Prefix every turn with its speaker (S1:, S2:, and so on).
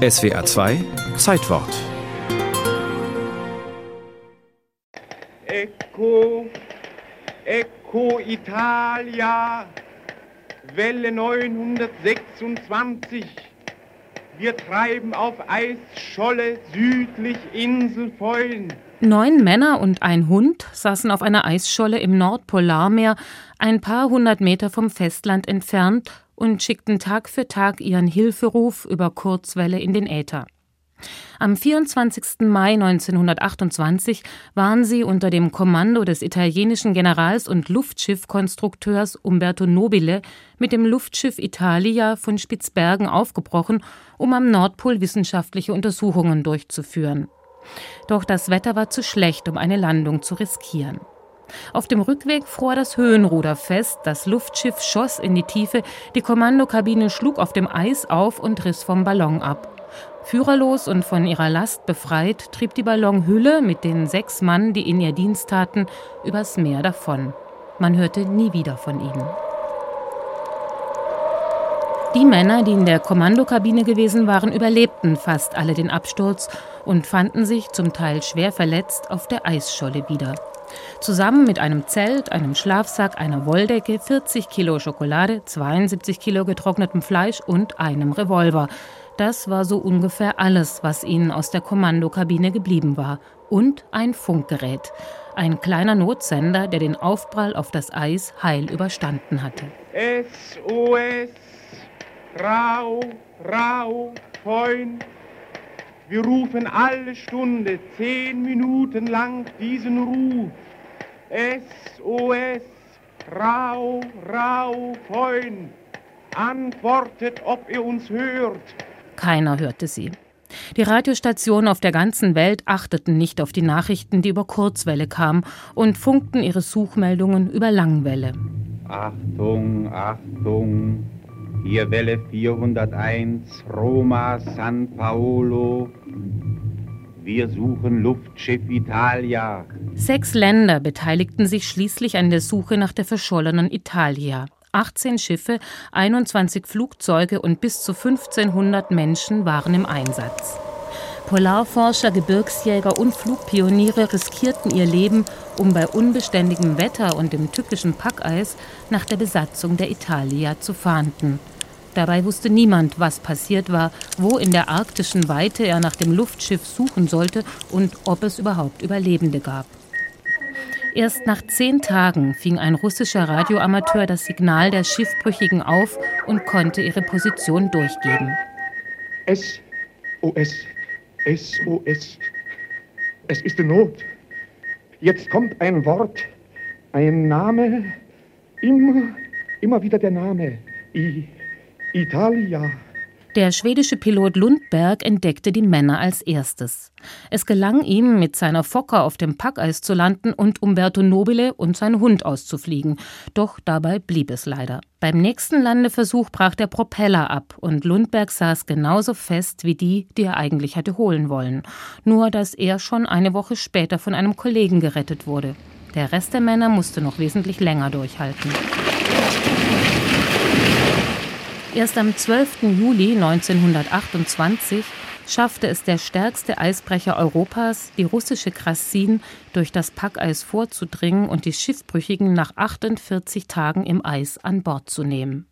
S1: SWA 2 Zeitwort.
S2: Ecco, Ecco Italia, Welle 926. Wir treiben auf Eisscholle südlich Insel Feuen.
S3: Neun Männer und ein Hund saßen auf einer Eisscholle im Nordpolarmeer, ein paar hundert Meter vom Festland entfernt und schickten Tag für Tag ihren Hilferuf über Kurzwelle in den Äther. Am 24. Mai 1928 waren sie unter dem Kommando des italienischen Generals und Luftschiffkonstrukteurs Umberto Nobile mit dem Luftschiff Italia von Spitzbergen aufgebrochen, um am Nordpol wissenschaftliche Untersuchungen durchzuführen. Doch das Wetter war zu schlecht, um eine Landung zu riskieren. Auf dem Rückweg fror das Höhenruder fest, das Luftschiff schoss in die Tiefe, die Kommandokabine schlug auf dem Eis auf und riss vom Ballon ab. Führerlos und von ihrer Last befreit, trieb die Ballonhülle mit den sechs Mann, die in ihr Dienst taten, übers Meer davon. Man hörte nie wieder von ihnen. Die Männer, die in der Kommandokabine gewesen waren, überlebten fast alle den Absturz und fanden sich, zum Teil schwer verletzt, auf der Eisscholle wieder. Zusammen mit einem Zelt, einem Schlafsack, einer Wolldecke, 40 Kilo Schokolade, 72 Kilo getrocknetem Fleisch und einem Revolver. Das war so ungefähr alles, was ihnen aus der Kommandokabine geblieben war. Und ein Funkgerät. Ein kleiner Notsender, der den Aufprall auf das Eis heil überstanden hatte.
S2: SOS, Rau, Rau, Freund. Wir rufen alle Stunde zehn Minuten lang diesen Ruf. SOS, Rau, Rau, Freund. Antwortet, ob ihr uns hört.
S3: Keiner hörte sie. Die Radiostationen auf der ganzen Welt achteten nicht auf die Nachrichten, die über Kurzwelle kamen, und funkten ihre Suchmeldungen über Langwelle.
S4: Achtung, Achtung, hier Welle 401, Roma, San Paolo. Wir suchen Luftschiff Italia.
S3: Sechs Länder beteiligten sich schließlich an der Suche nach der verschollenen Italia. 18 Schiffe, 21 Flugzeuge und bis zu 1500 Menschen waren im Einsatz. Polarforscher, Gebirgsjäger und Flugpioniere riskierten ihr Leben, um bei unbeständigem Wetter und dem tückischen Packeis nach der Besatzung der Italia zu fahnden. Dabei wusste niemand, was passiert war, wo in der arktischen Weite er nach dem Luftschiff suchen sollte und ob es überhaupt Überlebende gab. Erst nach zehn Tagen fing ein russischer Radioamateur das Signal der Schiffbrüchigen auf und konnte ihre Position durchgeben.
S5: SOS, SOS. Es ist Not. Jetzt kommt ein Wort, ein Name, immer, immer wieder der Name. I Italia.
S3: Der schwedische Pilot Lundberg entdeckte die Männer als erstes. Es gelang ihm, mit seiner Fokker auf dem Packeis zu landen und Umberto Nobile und sein Hund auszufliegen. Doch dabei blieb es leider. Beim nächsten Landeversuch brach der Propeller ab und Lundberg saß genauso fest wie die, die er eigentlich hatte holen wollen. Nur, dass er schon eine Woche später von einem Kollegen gerettet wurde. Der Rest der Männer musste noch wesentlich länger durchhalten. Erst am 12. Juli 1928 schaffte es der stärkste Eisbrecher Europas, die russische Krassin, durch das Packeis vorzudringen und die Schiffbrüchigen nach 48 Tagen im Eis an Bord zu nehmen.